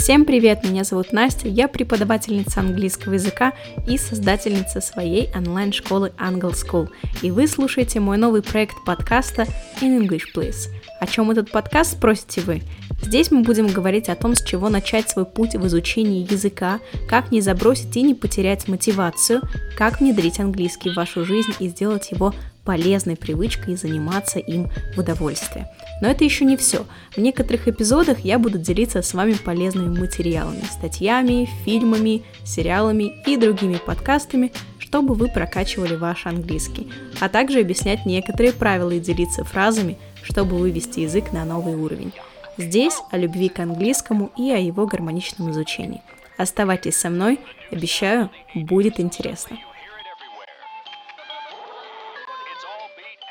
Всем привет, меня зовут Настя, я преподавательница английского языка и создательница своей онлайн-школы Angle School. И вы слушаете мой новый проект подкаста In English Please. О чем этот подкаст, спросите вы? Здесь мы будем говорить о том, с чего начать свой путь в изучении языка, как не забросить и не потерять мотивацию, как внедрить английский в вашу жизнь и сделать его полезной привычкой и заниматься им в удовольствие. Но это еще не все. В некоторых эпизодах я буду делиться с вами полезными материалами, статьями, фильмами, сериалами и другими подкастами, чтобы вы прокачивали ваш английский, а также объяснять некоторые правила и делиться фразами, чтобы вывести язык на новый уровень. Здесь о любви к английскому и о его гармоничном изучении. Оставайтесь со мной, обещаю, будет интересно. meet